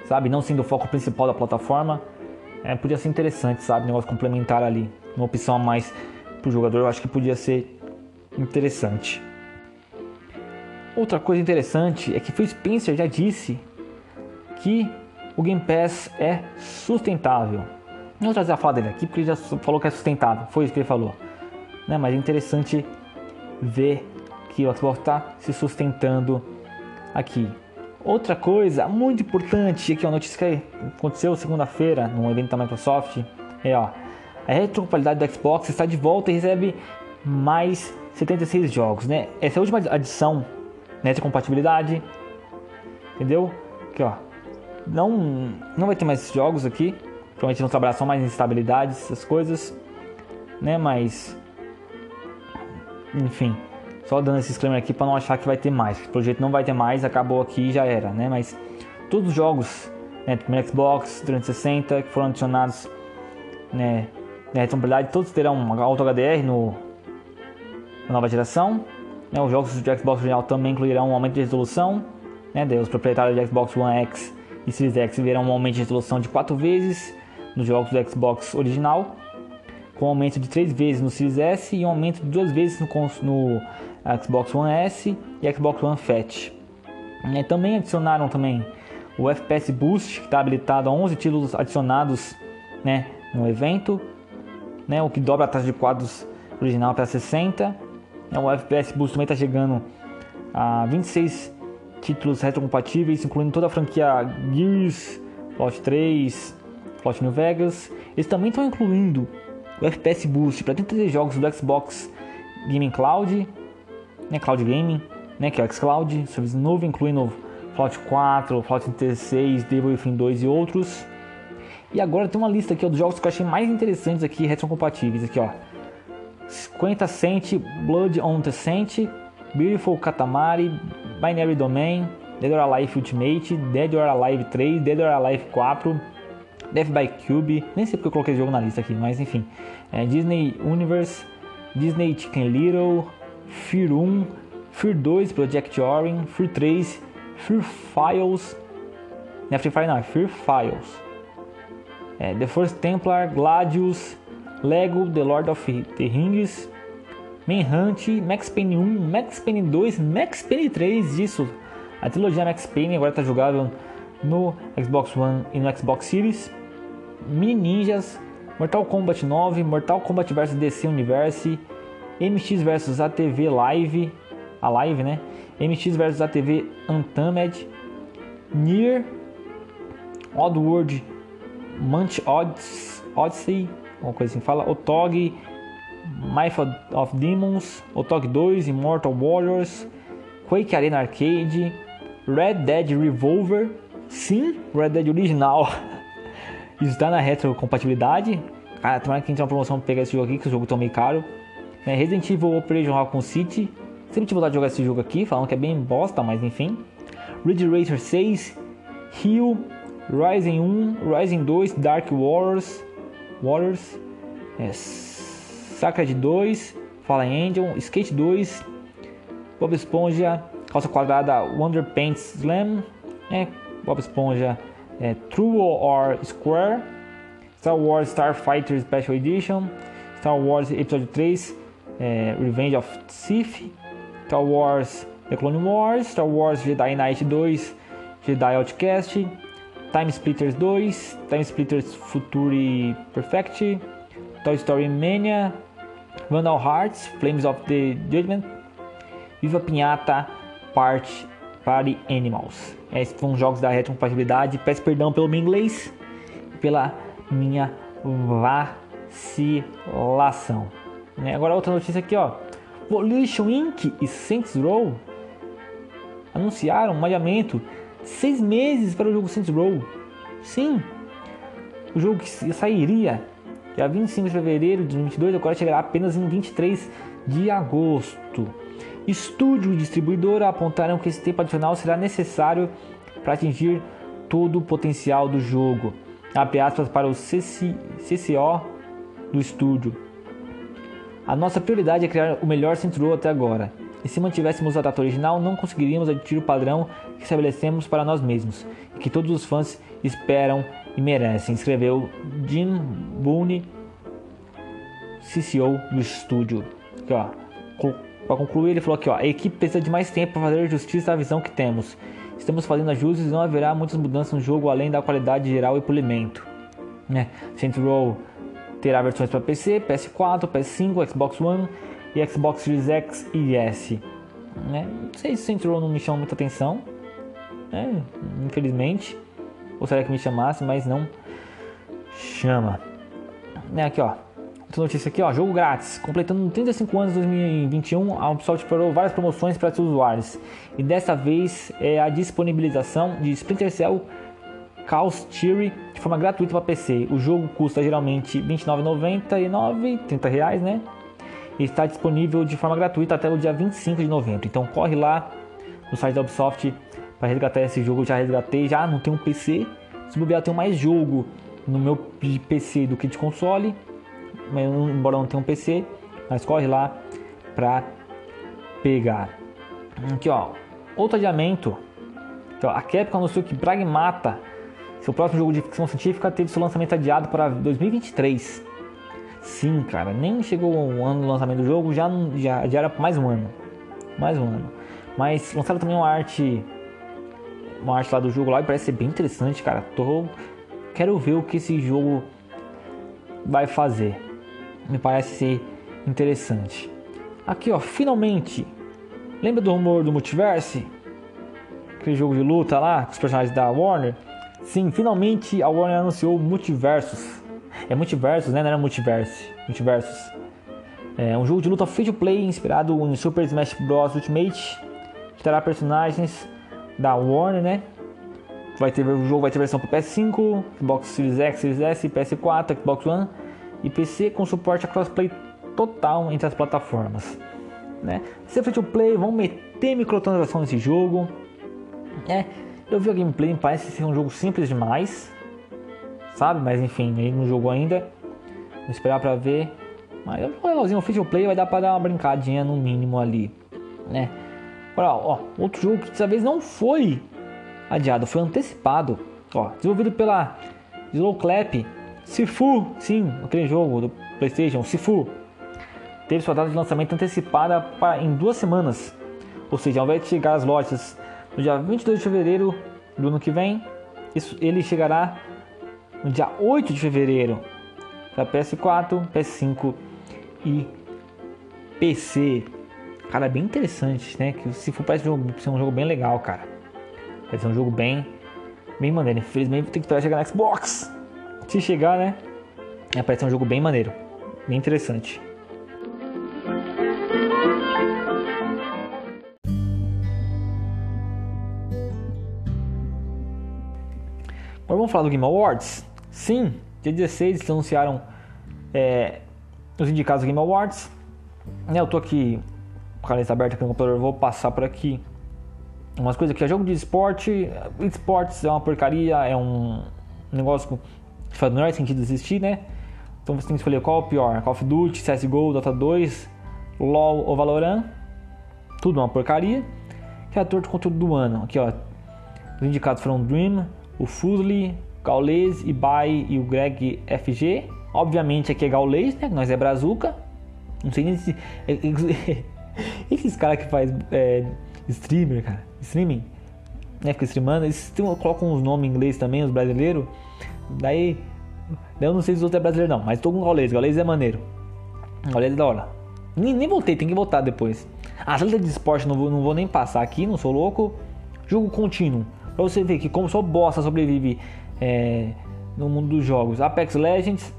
sabe, não sendo o foco principal da plataforma, é, podia ser interessante, sabe, negócio complementar ali, uma opção a mais para o jogador, eu acho que podia ser interessante. Outra coisa interessante é que Phil Spencer já disse que o Game Pass é sustentável. Não vou trazer a fala dele aqui porque ele já falou que é sustentável, foi isso que ele falou. Né? Mas é interessante ver que o Xbox está se sustentando aqui. Outra coisa muito importante, aqui uma notícia que aconteceu segunda-feira no evento da Microsoft, é ó, a retrocompatibilidade do Xbox está de volta e recebe mais 76 jogos, né? Essa é a última adição nessa compatibilidade, entendeu? Aqui ó, não, não vai ter mais jogos aqui, provavelmente não trabalhar só mais instabilidades, essas coisas, né? Mas, enfim, só dando esse disclaimer aqui para não achar que vai ter mais. O projeto não vai ter mais, acabou aqui e já era, né? Mas todos os jogos, né, do Xbox 360 que foram adicionados, né, na retrocompatibilidade, todos terão Auto HDR no, na nova geração Né, os jogos do Xbox original também incluirão um aumento de resolução. Né, os proprietários do Xbox One X e Series X verão um aumento de resolução de 4 vezes nos jogos do Xbox original, com um aumento de 3 vezes no Series S e um aumento de 2 vezes no, no Xbox One S e Xbox One Fat. É, também adicionaram também o FPS Boost, que está habilitado a 11 títulos adicionados né, no evento, né, o que dobra a taxa de quadros original para 60. É, o FPS Boost também está chegando a 26 títulos retrocompatíveis, incluindo toda a franquia Gears, Fallout 3, Fallout New Vegas. Eles também estão incluindo o FPS Boost para 33 jogos do Xbox Gaming Cloud, né, Cloud Gaming, né, que é o xCloud, serviço novo, incluindo Fallout 4, Fallout 36, Devil Within 2 e outros. E agora tem uma lista aqui ó, dos jogos que eu achei mais interessantes aqui, retrocompatíveis aqui, ó. 50 Cent, Blood on the Cent, Beautiful Katamari, Binary Domain, Dead or Alive Ultimate, Dead or Alive 3, Dead or Alive 4, Death by Cube, nem sei porque eu coloquei esse jogo na lista aqui, mas enfim. É, Disney Universe, Disney Chicken Little, Fear 1, Fear 2, Project Orin, Fear 3, Fear Files, não é Free não, é Fear Files. É, The First Templar, Gladius, Lego, The Lord of the Rings, Manhunt, Max Payne 1, Max Payne 2, Max Payne 3, isso. A trilogia Max Payne agora está jogável no Xbox One e no Xbox Series. Mini Ninjas, Mortal Kombat 9, Mortal Kombat vs DC Universe, MX vs ATV Live, a Live, né? MX vs ATV Untamed, Nier, Oddworld, Munch Odyssey, uma coisa assim, fala Otog, Myth of Demons, Otog 2, Immortal Warriors, Quake Arena Arcade, Red Dead Revolver, sim, Red Dead original está na retrocompatibilidade. Cara, tomara que a gente tenha uma promoção para pegar esse jogo aqui, que o jogo tá meio caro. É, Resident Evil Operation Raccoon City. Sempre tive vontade de jogar esse jogo aqui, falando que é bem bosta, mas enfim. Ridge Racer 6, Hill, Rising 1, Rising 2, Dark Warriors, Warriors, é, Sacred 2, Fallen Angel, Skate 2, Bob Esponja, Calça Quadrada Wonder Paints Slam, é, Bob Esponja é, True or Square, Star Wars Starfighter Special Edition, Star Wars Episódio 3, é, Revenge of Sith, Star Wars The Clone Wars, Star Wars Jedi Knight 2, Jedi Outcast, Time Splitters 2, Time Splitters Futuri Perfect, Toy Story Mania, Vandal Hearts, Flames of the Judgment, Viva Pinhata Part Party Animals. Esses foram jogos da retrocompatibilidade. Peço perdão pelo meu inglês e pela minha vacilação. Né? Agora outra notícia aqui, ó. Volition Inc. e Saints Row anunciaram um adiamento seis meses para o jogo Saints Row. Sim, o jogo que sairia dia 25 de fevereiro de 2022 agora chegará apenas em 23 de agosto. Estúdio e distribuidora apontaram que esse tempo adicional será necessário para atingir todo o potencial do jogo. Abre aspas para o CCO do estúdio. A nossa prioridade é criar o melhor Centro até agora. E se mantivéssemos a data original, não conseguiríamos atingir o padrão que estabelecemos para nós mesmos e que todos os fãs esperam e merecem, escreveu Jim Boone, CCO do estúdio. Aqui, ó, para concluir, ele falou aqui: ó, a equipe precisa de mais tempo para fazer justiça à visão que temos. Estamos fazendo ajustes e não haverá muitas mudanças no jogo além da qualidade geral e polimento. Né? Saints Row terá versões para PC, PS4, PS5, Xbox One e Xbox Series X e S. Né? Não sei se Row não me chama muita atenção, né? infelizmente. Gostaria que me chamasse, mas não chama. Né, aqui ó, outra notícia aqui ó, jogo grátis. Completando 35 anos de 2021, a Ubisoft preparou várias promoções para seus usuários. E dessa vez é a disponibilização de Splinter Cell Chaos Theory de forma gratuita para PC. O jogo custa geralmente R$ 29,99, 30 reais, né? E está disponível de forma gratuita até o dia 25 de novembro. Então corre lá no site da Ubisoft para resgatar esse jogo. Eu já resgatei, já não tem um PC. Se bobear, tenho mais jogo no meu PC do que de console. Mas, embora não tenha um PC, mas corre lá para pegar. Aqui, ó. Outro adiamento. A Capcom anunciou que Pragmata, seu próximo jogo de ficção científica, teve seu lançamento adiado para 2023. Sim, cara, nem chegou o ano do lançamento do jogo, já, já, já era mais um ano. Mais um ano. Mas lançaram também uma arte. Uma arte lá do jogo lá e parece ser bem interessante, cara. Tô. Quero ver o que esse jogo vai fazer. Me parece ser interessante. Aqui ó, finalmente. Lembra do rumor do Multiverse? Aquele jogo de luta lá, com os personagens da Warner? Sim, finalmente a Warner anunciou Multiversos. É Multiversos, né? Não era Multiverse. Multiversos. É um jogo de luta free to play inspirado em Super Smash Bros. Ultimate. Que terá personagens da Warner, né? Vai ter, o jogo vai ter versão para PS5, Xbox Series X, Series S, PS4, Xbox One e PC com suporte a crossplay total entre as plataformas. Né? Se free to play, vão meter microtransação nesse jogo. É, eu vi a gameplay, parece ser um jogo simples demais, sabe? Mas enfim, ele não jogou ainda. Vou esperar pra ver. Mas é um legalzinho, free to play vai dar pra dar uma brincadinha no mínimo ali, né? Olha, ó, outro jogo que dessa vez não foi adiado, foi antecipado. Ó, desenvolvido pela Slow Clap, Sifu, sim, aquele jogo do PlayStation, Sifu, teve sua data de lançamento antecipada para, em duas semanas. Ou seja, ao invés de chegar às lojas no dia 22 de fevereiro do ano que vem, isso, ele chegará no dia 8 de fevereiro para PS4, PS5 e PC. Cara, é bem interessante, né? Que se for parece ser um jogo bem legal, cara. Vai ser um jogo bem, bem maneiro. Infelizmente vou ter que esperar chegar na Xbox. Se chegar, né? É, parece um jogo bem maneiro, bem interessante. Agora vamos falar do Game Awards? Sim, dia 16 eles anunciaram é, os indicados do Game Awards. Né, eu tô aqui com a caneta aberta aqui no computador, vou passar por aqui umas coisas que é jogo de esporte. Esportes é uma porcaria, é um negócio que faz o menor sentido existir, né? Então você tem que escolher qual é o pior: Call of Duty, CSGO, Dota 2, LoL ou Valorant. Tudo uma porcaria. Reator de conteúdo do ano. Aqui, ó. Os indicados foram Dream, o Fusli, Gaules, Ibai e o Greg FG. Obviamente aqui é Gaules, né? Nós é Brazuca. Não sei nem se. Esses caras que faz é, streamer, cara. Streaming. Né? Fica streamando. Eles colocam uns nomes em inglês também, os brasileiros. Daí, eu não sei se o outro é brasileiro não, mas tô com Gaules, Gaules é maneiro. Gaules é da hora. Nem, nem voltei, tem que voltar depois. Atleta de esporte não vou, não vou nem passar aqui, não sou louco. Jogo contínuo. Pra você ver que como só bosta sobrevive é, no mundo dos jogos. Apex Legends,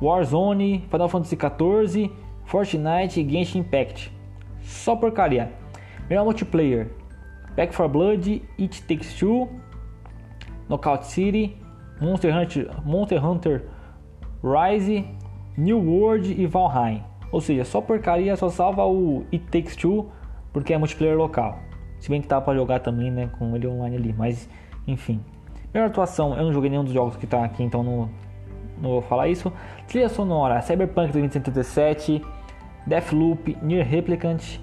Warzone, Final Fantasy XIV, Fortnite e Genshin Impact. Só porcaria. Melhor multiplayer. Back 4 Blood, It Takes Two, Knockout City, Monster Hunter, Monster Hunter Rise, New World e Valheim. Ou seja, só porcaria, só salva o It Takes Two porque é multiplayer local. Se bem que tá para jogar também, né, com ele online ali, mas enfim. Melhor atuação, eu não joguei nenhum dos jogos que tá aqui, então não, não vou falar isso. Trilha sonora, Cyberpunk 2077, Deathloop, Near Replicant,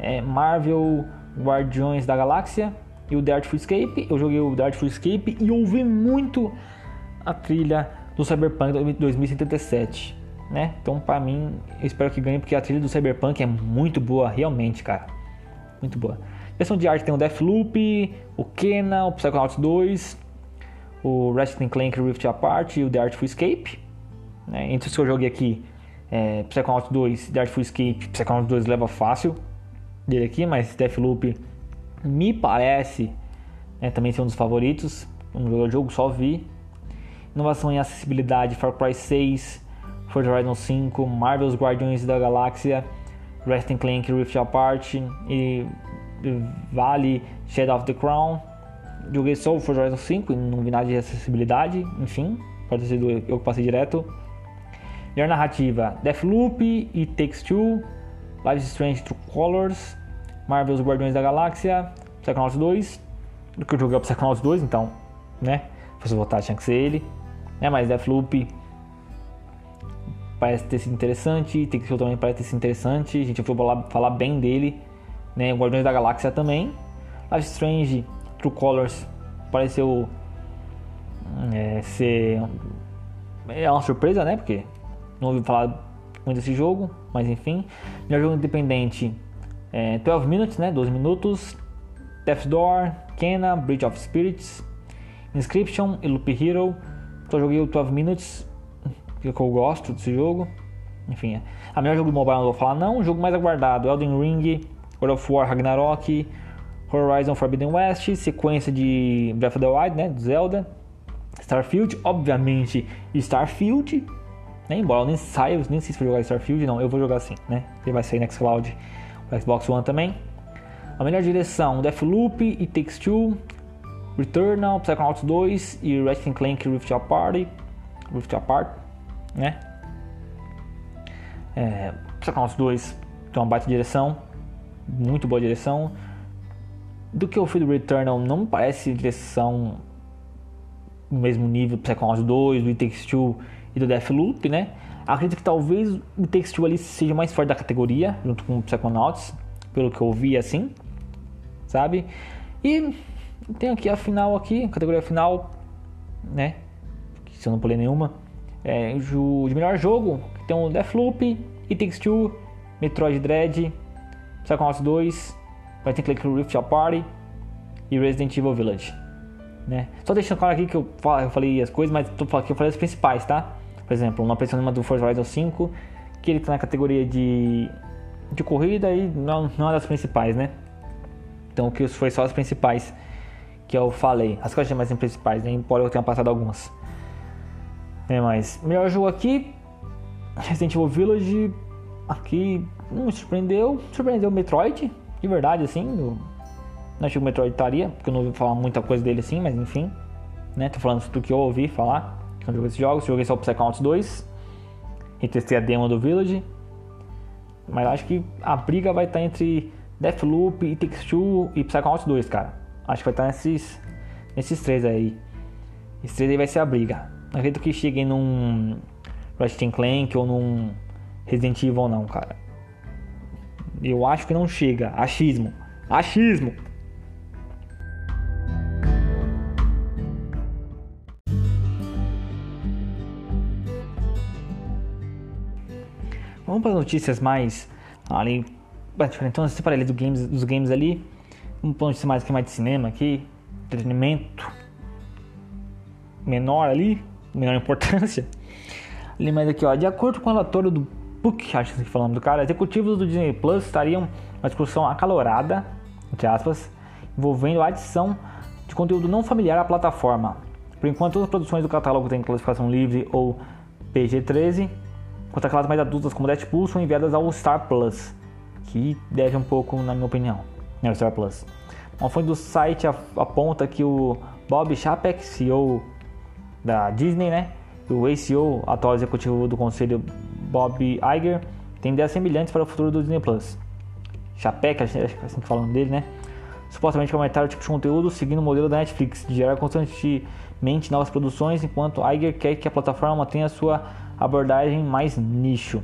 é, Marvel Guardiões da Galáxia, e o The Artful Escape. Eu joguei o The Artful Escape e ouvi muito a trilha do Cyberpunk 2077, né? Então, para mim, eu espero que ganhe porque a trilha do Cyberpunk é muito boa, realmente, cara. Muito boa. Versão de arte tem o Deathloop, o Kena, o Psychonauts 2, o Ratchet Clank Rift Apart e o The Artful Escape. Né? Entre os que eu joguei aqui, é, Psychonauts 2, The Artful Escape, Psychonauts 2 leva fácil dele aqui, mas Deathloop me parece né, também ser um dos favoritos. Um jogo só vi. Inovação em acessibilidade: Far Cry 6, Forza Horizon 5, Marvel's Guardians da Galáxia, Resting Clank Rift Apart e Vale Shadow of the Crown. Joguei só o Forza Horizon 5 e não vi nada de acessibilidade, enfim, pode ter sido eu que passei direto. Melhor narrativa: Deathloop e Takes Two, Life Strange True Colors, Marvel's Guardiões da Galáxia, Psychonauts 2, do que eu joguei o Psychonauts 2, então, né? Se fosse votar tinha que ser ele. Né? Mas Deathloop parece ter sido interessante, tem que também parece ter sido interessante. A gente foi falar, falar bem dele. Né? Guardiões da Galáxia também. Life Strange True Colors pareceu é, ser é uma surpresa, né? Porque não ouvi falar muito desse jogo, mas enfim. Melhor jogo independente é, 12 Minutes, né? 12 minutos. Death Door, Kena, Bridge of Spirits, Inscription e Loop Hero. Só joguei o 12 Minutes, que eu gosto desse jogo. Enfim, é. a melhor jogo mobile não vou falar não. O jogo mais aguardado, Elden Ring, World of War Ragnarok, Horizon Forbidden West, sequência de Breath of the Wild, né, do Zelda, Starfield, obviamente Starfield, né, embora eu nem saia, nem sei se vou jogar Starfield, não, eu vou jogar sim, né, ele vai sair no Xcloud, o Xbox One também. A melhor direção, Deathloop e Takes Two, Returnal, Psychonauts 2 e Ratchet Clank Rift Apart, Rift Apart, né. É, Psychonauts 2 tem uma baita direção, muito boa direção, do que eu fui do Returnal não parece direção no mesmo nível do Psychonauts 2, do It Takes Two e do Deathloop, né? Acredito que talvez o Takes Two ali seja mais forte da categoria, junto com o Psychonauts, pelo que eu vi assim, sabe? E tem aqui a final aqui, categoria final, né? Se eu não pulei nenhuma. É, de melhor jogo, tem o Deathloop, It Takes Two, Metroid Dread, Psychonauts 2, vai ter Click Rift Apart e Resident Evil Village. Né? Só deixando claro aqui que eu, eu falei as coisas, mas tô que eu falei as principais, tá? Por exemplo, uma pressão do Forza Horizon 5, que ele tá na categoria de, de corrida e não, não é das principais, né? Então que foi só as principais que eu falei. As achei mais principais, né? embora eu tenha passado algumas. É, mas melhor jogo aqui, Resident Evil Village, aqui não me surpreendeu. Surpreendeu o Metroid, de verdade, assim. Eu não achei que o Metroid estaria, porque eu não ouvi falar muita coisa dele assim, mas enfim. Né? Tô falando do que eu ouvi falar quando joguei esses jogos. Joguei só o Psychonauts 2. E testei a demo do Village. Mas acho que a briga vai estar entre Deathloop, It Takes Two e Psychonauts 2, cara. Acho que vai estar nesses, nesses três aí. Esses três aí vai ser a briga. Não acredito que cheguem num Ratchet Clank ou num Resident Evil não, cara. Eu acho que não chega. Achismo. Achismo. Vamos para as notícias mais ali. Então, eu separei ali do games, dos games ali. Vamos para notícias mais que mais de cinema aqui. Entretenimento. Menor ali. Menor importância. Ali mais aqui, ó. De acordo com o relatório do PUC, acho que falando do cara, executivos do Disney Plus estariam uma discussão acalorada, entre aspas, envolvendo a adição de conteúdo não familiar à plataforma. Por enquanto, todas as produções do catálogo têm classificação livre ou PG-13, enquanto aquelas mais adultas como Deadpool são enviadas ao Star Plus, que deve um pouco, na minha opinião, né, o Star Plus. Uma fonte do site aponta que o Bob Chapek, CEO da Disney, né, o ACO, atual executivo do conselho Bob Iger, tem ideias semelhantes para o futuro do Disney Plus. Chapek, acho que é assim que falam dele, né? Supostamente aumentar o tipo de conteúdo seguindo o modelo da Netflix, de gerar constantemente novas produções, enquanto Iger quer que a plataforma tenha sua abordagem mais nicho.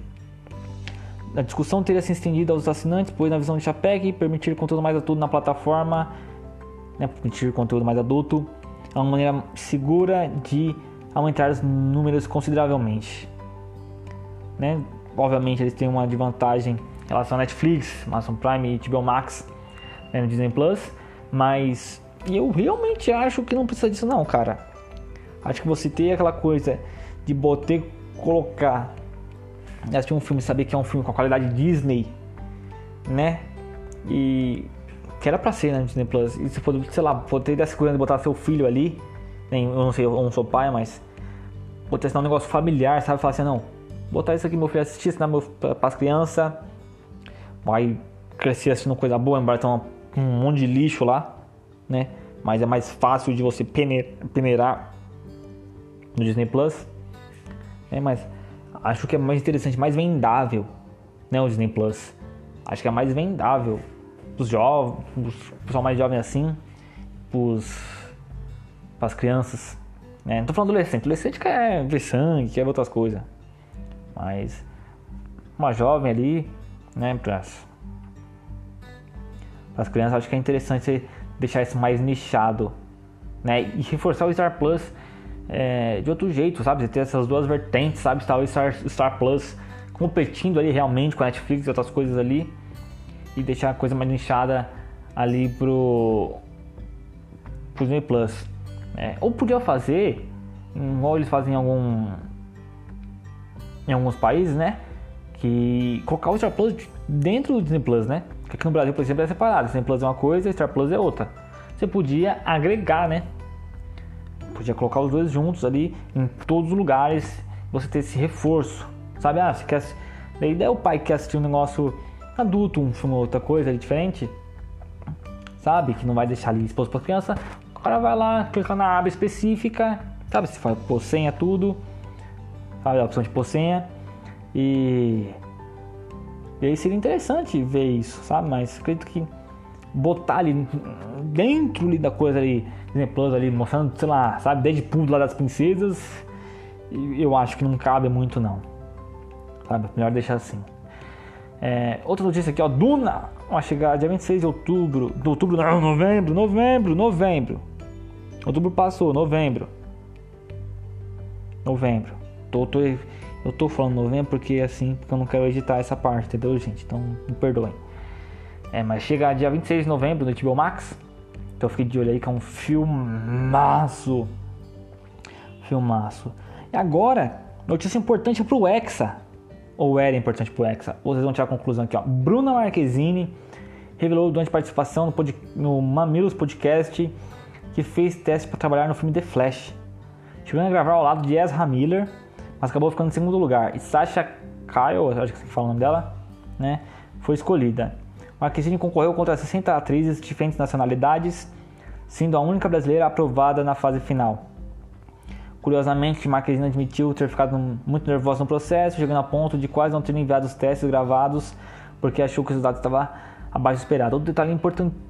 A discussão teria se estendido aos assinantes, pois na visão de Chapek, permitir conteúdo mais adulto na plataforma, né, permitir conteúdo mais adulto, é uma maneira segura de aumentar os números consideravelmente. Né? Obviamente eles têm uma desvantagem em relação à Netflix, Amazon Prime e HBO Max né, no Disney Plus, mas eu realmente acho que não precisa disso não, cara. Acho que você ter aquela coisa de botar, colocar, assistir um filme, saber que é um filme com a qualidade Disney, né? E que era pra ser né, no Disney Plus. E se for, sei lá, poder ter segurança de botar seu filho ali, né, eu não sei, eu não sou pai, mas botar um negócio familiar, sabe? Falar assim, não, botar isso aqui meu filho assistir, ensinar para as crianças, vai crescer assistindo coisa boa, embora tenha um monte de lixo lá, né? Mas é mais fácil de você peneirar no Disney Plus, é, mas acho que é mais interessante, mais vendável, né? O Disney Plus, acho que é mais vendável os jovens, os pessoal mais jovem assim, para as crianças, né? Não tô falando adolescente, adolescente quer ver sangue, quer ver outras coisas. Mas uma jovem ali, né, pra As crianças acho que é interessante você deixar isso mais nichado, né? E reforçar o Star Plus é, de outro jeito, sabe? Você ter essas duas vertentes, sabe? O Star, Star Plus competindo ali realmente com a Netflix e outras coisas ali e deixar a coisa mais nichada ali pro pro Disney Plus. É, ou podia fazer, igual eles fazem em algum em alguns países, né? Que colocar o Star Plus dentro do Disney Plus, né? Porque aqui no Brasil, por exemplo, é separado. Disney Plus é uma coisa, Star Plus é outra. Você podia agregar, né? Podia colocar os dois juntos ali em todos os lugares. Você ter esse reforço, sabe? Ah, você quer. Daí é o pai que quer assistir um negócio adulto, um filme ou outra coisa diferente, sabe? Que não vai deixar ali exposto para criança. O cara vai lá, clica na aba específica, sabe? Você faz pôr senha, tudo? A opção de senha. E, e aí seria interessante ver isso, sabe? Mas acredito que botar ali dentro ali da coisa ali, exemplos ali, mostrando, sei lá, sabe, Deadpool lá das princesas, eu acho que não cabe muito não. Sabe? Melhor deixar assim. É, outra notícia aqui, ó, Duna vai chegar dia 26 de outubro, de outubro não, novembro, novembro, novembro. Outubro passou, novembro. Novembro. Tô, tô, eu tô falando novembro porque assim, porque eu não quero editar essa parte, entendeu, gente? Então me perdoem. É, mas chega dia 26 de novembro no HBO Max. Então fique de olho aí que é um filmaço. Filmaço. E agora, notícia importante pro Hexa ou era importante pro Hexa. Vocês vão tirar a conclusão aqui, ó. Bruna Marquezine revelou durante participação no, pod, no Mamilos Podcast que fez teste para trabalhar no filme The Flash. Chegou a gravar ao lado de Ezra Miller, mas acabou ficando em segundo lugar. E Sasha Kyle, acho que você fala o nome dela, né? Foi escolhida. Marquezine concorreu contra 60 atrizes de diferentes nacionalidades, sendo a única brasileira aprovada na fase final. Curiosamente, Marquezine admitiu ter ficado muito nervosa no processo, chegando a ponto de quase não ter enviado os testes gravados porque achou que os dados estavam abaixo do esperado. Outro detalhe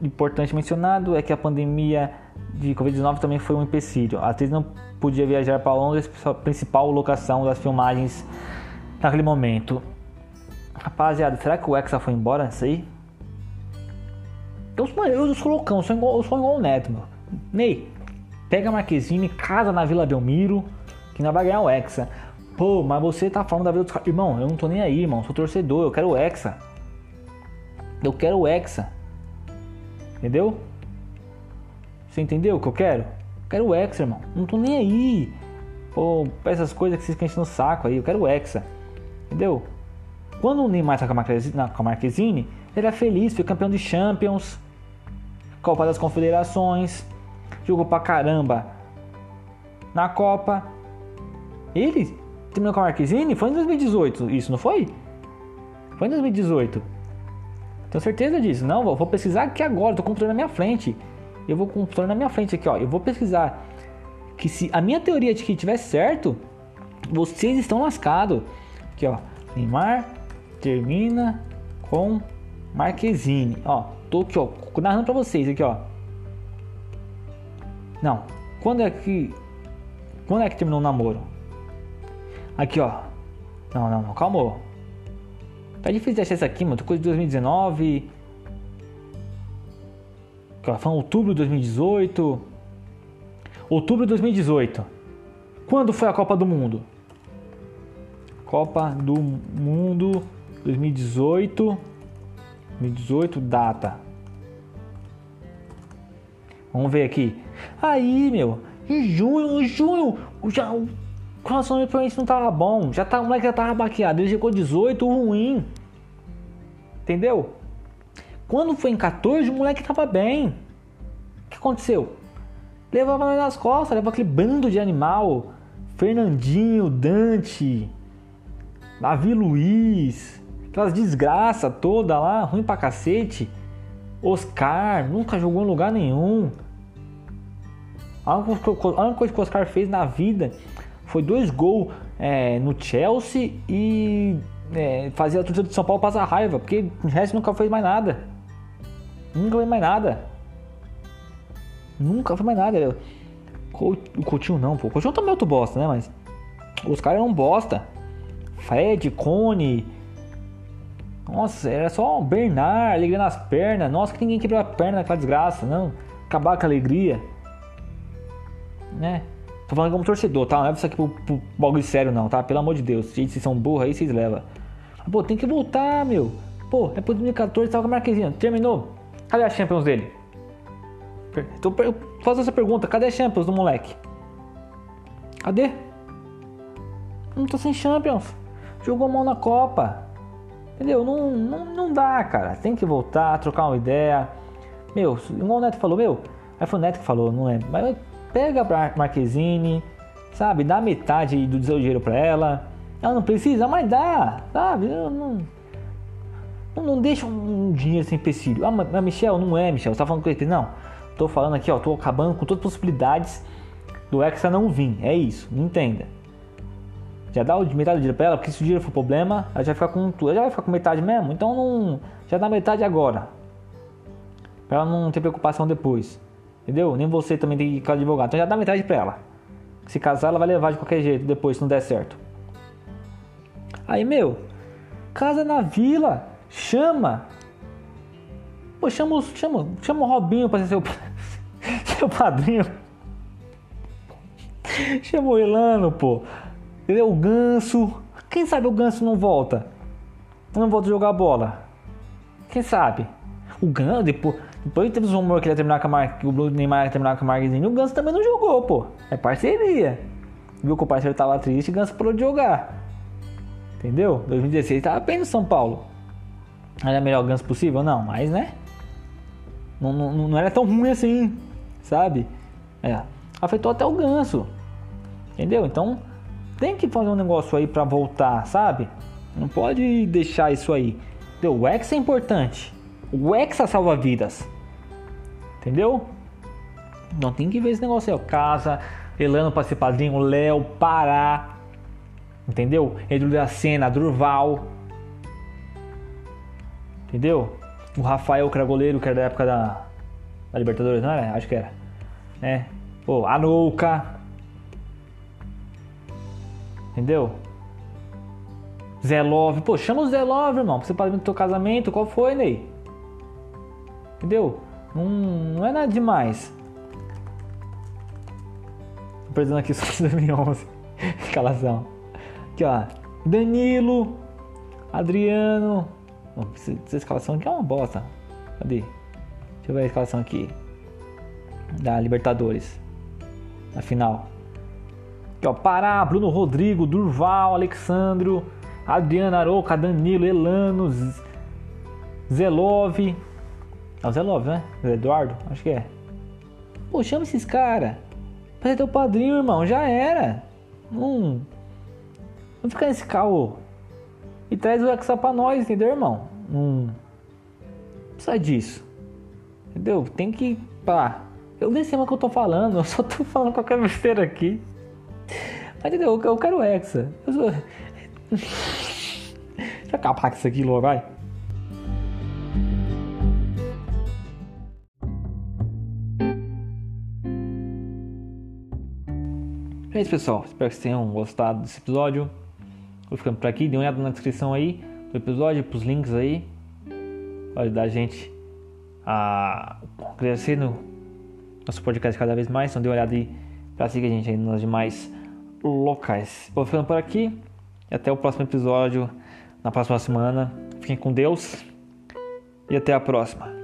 importante, mencionado é que a pandemia de Covid-19 também foi um empecilho. A atriz não podia viajar para Londres, a principal locação das filmagens naquele momento. Rapaziada, será que o Hexa foi embora? Isso aí? Então, eu sou loucão, eu sou igual, eu sou igual o Neto, meu. Ney, Pega a Marquezine, casa na Vila Belmiro, que não vai ganhar o Hexa. Pô, mas você tá falando da vida dos caras. Irmão, eu não tô nem aí, irmão. Sou torcedor, eu quero o Hexa. Eu quero o Hexa. Entendeu? Você entendeu o que eu quero? Eu quero o Hexa, irmão. Não tô nem aí. Pô, essas coisas que vocês ficam no saco aí. Eu quero o Hexa. Entendeu? Quando o Neymar tá com a Marquezine, com a Marquezine ele é feliz, foi campeão de Champions, Copa das Confederações jogou pra caramba na Copa. Ele terminou com a Marquezine? Foi em 2018, isso não foi? Foi em 2018. Tenho certeza disso. Não, vou pesquisar aqui agora, tô com o computador na minha frente. Eu vou com o computador na minha frente aqui, ó. Eu vou pesquisar que se a minha teoria de que tiver certo, vocês estão lascados. Aqui, ó. Neymar termina com Marquezine. Ó, tô aqui, ó, narrando pra vocês aqui, ó. Não. Quando é que. Quando é que terminou o namoro? Aqui, ó. Não, não, não. Calma. Tá difícil de achar isso aqui, mano. Coisa de 2019. Aqui, ó. Falando outubro de 2018. Outubro de 2018. Quando foi a Copa do Mundo? Copa do Mundo 2018. 2018, data. Vamos ver aqui. Aí, meu, em junho, em junho, já, o relacionamento provavelmente não tava bom. Já tá, o moleque já tava baqueado. Ele chegou 18 ruim. Entendeu? Quando foi em 14, o moleque tava bem. O que aconteceu? Levava nós nas costas, levava aquele bando de animal. Fernandinho, Dante, Davi Luiz, aquelas desgraça toda lá, ruim pra cacete. Oscar, nunca jogou em lugar nenhum. A única coisa que o Oscar fez na vida foi dois gols é, no Chelsea e é, fazer a torcida de São Paulo passar raiva, porque o resto nunca fez mais nada. Nunca fez mais nada. Nunca foi mais nada. O Coutinho não, pô. O Coutinho também é outro bosta, né? Mas os caras eram bosta. Fred, Cone, Nossa, era só o Bernard, alegria nas pernas. Nossa, que ninguém quebrou a perna naquela desgraça, não. Acabar com a alegria. Né? Tô falando como torcedor, tá? Não leva isso aqui pro, pro bagulho sério, não, tá? Pelo amor de Deus. Gente, vocês são burros aí, vocês levam. Pô, tem que voltar, meu. Pô, é pro 2014, tava com a Marquezinha. Terminou. Cadê a Champions dele? Tô fazendo essa pergunta. Cadê a Champions do moleque? Cadê? Não tô sem Champions. Jogou mão na Copa. Entendeu? Não, não, não dá, cara. Tem que voltar, trocar uma ideia. Meu, igual o Neto falou, meu. Aí foi o Neto que falou, não é? Mas pega a Marquezine, sabe? Dá metade do seu dinheiro pra ela. Ela não precisa, mas dá, sabe? Não, não, não deixa um dinheiro sem empecilho. Ah, mas Michel, não é, Michel. Você tá falando com ele? Não. Tô falando aqui, ó. Tô acabando com todas as possibilidades do Hexa não vir. É isso, entenda. Já dá metade do dinheiro pra ela, porque se o dinheiro for problema, ela já vai ficar com tudo. Ela já vai ficar com metade mesmo, então não. Já dá metade agora. Pra ela não ter preocupação depois. Entendeu? Nem você também tem que advogado. Então já dá metade pra ela. Se casar, ela vai levar de qualquer jeito depois, se não der certo. Aí, meu, casa na vila, chama. Pô, chama, chama, chama o Robinho pra ser seu, seu padrinho. chama o Elano, pô. Entendeu? O Ganso. Quem sabe o Ganso não volta? Não volta a jogar bola. Quem sabe? O Ganso, depois, depois teve os rumores que ele ia terminar com a Mar... que o Neymar ia terminar com a Marquezine. O Ganso também não jogou, pô. É parceria. Viu que o parceiro tava triste e o Ganso parou de jogar. Entendeu? 2016 tava bem no São Paulo. Era a melhor Ganso possível? Não, mas né? Não, não, não era tão ruim assim, sabe? É. Afetou até o Ganso. Entendeu? Então tem que fazer um negócio aí para voltar, sabe? Não pode deixar isso aí. Entendeu? O Hexa é importante. O Hexa salva vidas. Entendeu? Não tem que ver esse negócio aí, ó. Casa, Elano para ser padrinho, Léo, Pará. Entendeu? Edu da Sena, Durval. Entendeu? O Rafael, que era goleiro, que era da época da, da Libertadores, não era? Acho que era. É. Pô, Anouca. Entendeu? Zé Love. Pô, chama o Zé Love, irmão. Pra você padrinho do teu casamento. Qual foi, Ney? Entendeu? Não, não é nada demais. Tô perdendo aqui só 2011. Escalação. Aqui, ó. Danilo. Adriano. Essa escalação aqui é uma bosta. Cadê? Deixa eu ver a escalação aqui. Da Libertadores. Na final. Aqui, ó. Pará, Bruno Rodrigo, Durval, Alexandro, Adriano Aroca, Danilo, Elano, Zelov. É o Zelov, né? Eduardo? Acho que é. Pô, chama esses caras. Pra ser teu padrinho, irmão. Já era. Não. Não fica nesse caô. E traz o Hexa pra nós, entendeu, irmão? Não. Precisa disso. Entendeu? Tem que. Pá. Eu nem sei o que eu tô falando, eu só tô falando qualquer besteira aqui. Mas entendeu? Eu quero Hexa. Eu sou. Deixa eu acabar com isso aqui logo, vai. É isso, pessoal. Espero que vocês tenham gostado desse episódio. Vou ficando por aqui. Dê uma olhada na descrição aí do episódio, pros links aí. Pode ajudar a gente a crescer no nosso podcast cada vez mais. Então dê uma olhada aí pra seguir a gente aí nos demais locais. Vou ficando por aqui. E até o próximo episódio na próxima semana. Fiquem com Deus. E até a próxima.